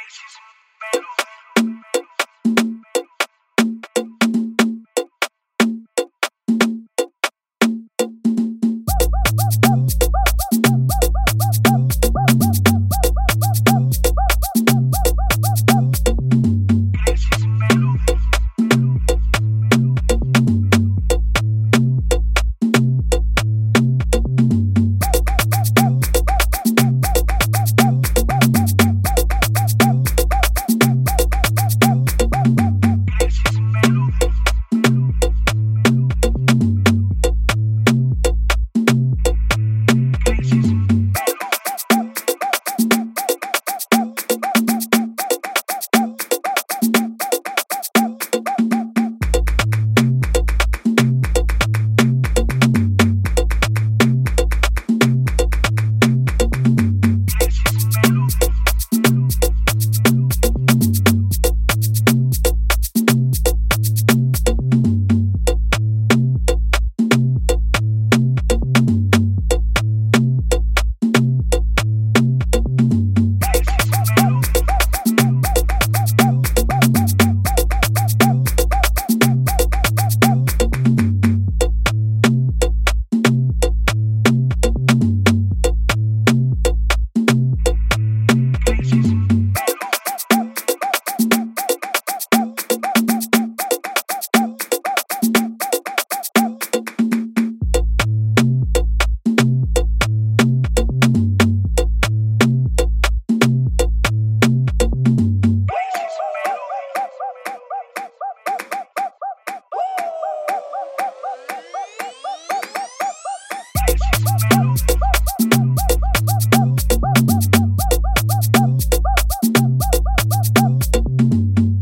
faces, battle.